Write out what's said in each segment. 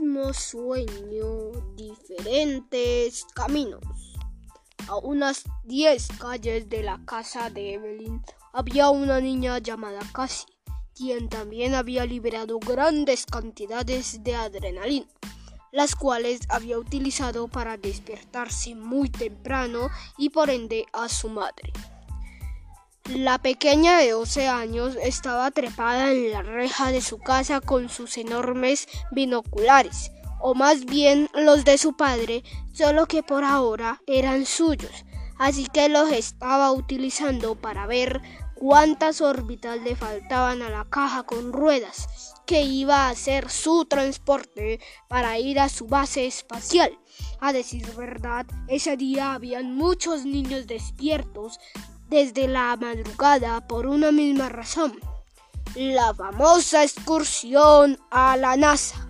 mismo sueño, diferentes caminos. A unas 10 calles de la casa de Evelyn había una niña llamada Cassie, quien también había liberado grandes cantidades de adrenalina, las cuales había utilizado para despertarse muy temprano y por ende a su madre. La pequeña de 12 años estaba trepada en la reja de su casa con sus enormes binoculares, o más bien los de su padre, solo que por ahora eran suyos, así que los estaba utilizando para ver cuántas órbitas le faltaban a la caja con ruedas que iba a ser su transporte para ir a su base espacial. A decir verdad, ese día habían muchos niños despiertos desde la madrugada por una misma razón, la famosa excursión a la NASA.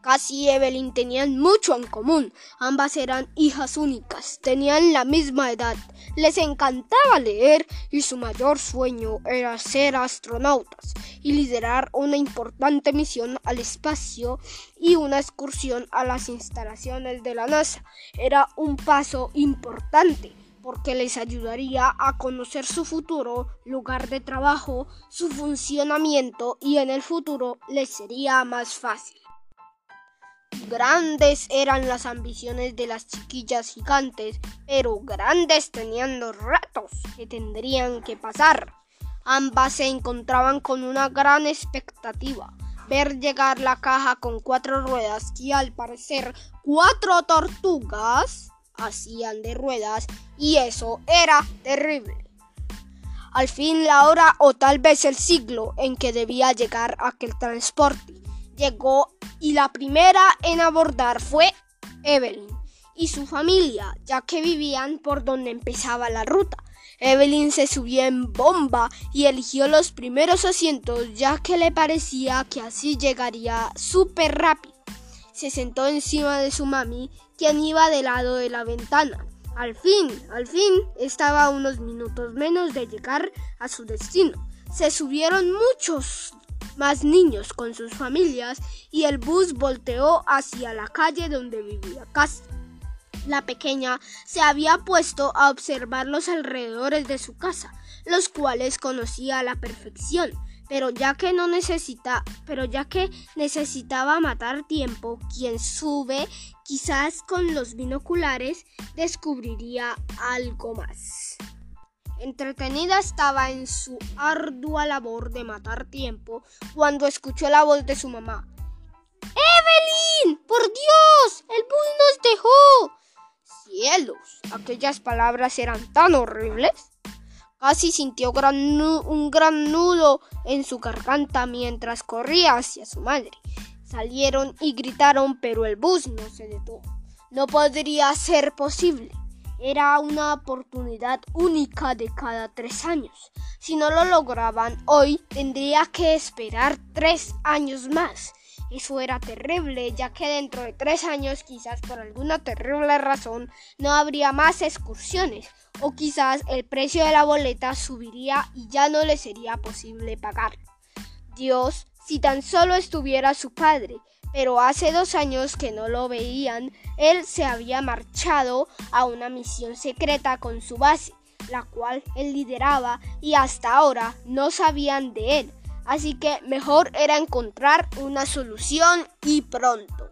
Cassie y Evelyn tenían mucho en común. Ambas eran hijas únicas, tenían la misma edad, les encantaba leer y su mayor sueño era ser astronautas y liderar una importante misión al espacio y una excursión a las instalaciones de la NASA. Era un paso importante porque les ayudaría a conocer su futuro lugar de trabajo, su funcionamiento y en el futuro les sería más fácil. Grandes eran las ambiciones de las chiquillas gigantes, pero grandes tenían los retos que tendrían que pasar. Ambas se encontraban con una gran expectativa, ver llegar la caja con cuatro ruedas y al parecer cuatro tortugas hacían de ruedas y eso era terrible. Al fin la hora o tal vez el siglo en que debía llegar aquel transporte llegó y la primera en abordar fue Evelyn y su familia, ya que vivían por donde empezaba la ruta. Evelyn se subió en bomba y eligió los primeros asientos ya que le parecía que así llegaría súper rápido se sentó encima de su mami, quien iba del lado de la ventana. Al fin, al fin, estaba unos minutos menos de llegar a su destino. Se subieron muchos más niños con sus familias y el bus volteó hacia la calle donde vivía Cassie. La pequeña se había puesto a observar los alrededores de su casa, los cuales conocía a la perfección pero ya que no necesita, pero ya que necesitaba matar tiempo, quien sube quizás con los binoculares descubriría algo más. Entretenida estaba en su ardua labor de matar tiempo cuando escuchó la voz de su mamá. ¡Evelyn! ¡Por Dios! ¡El bus nos dejó! ¡Cielos! Aquellas palabras eran tan horribles Casi sintió un gran nudo en su garganta mientras corría hacia su madre. Salieron y gritaron, pero el bus no se detuvo. No podría ser posible. Era una oportunidad única de cada tres años. Si no lo lograban hoy, tendría que esperar tres años más. Eso era terrible, ya que dentro de tres años, quizás por alguna terrible razón, no habría más excursiones, o quizás el precio de la boleta subiría y ya no le sería posible pagar. Dios, si tan solo estuviera su padre, pero hace dos años que no lo veían, él se había marchado a una misión secreta con su base, la cual él lideraba y hasta ahora no sabían de él. Así que mejor era encontrar una solución y pronto.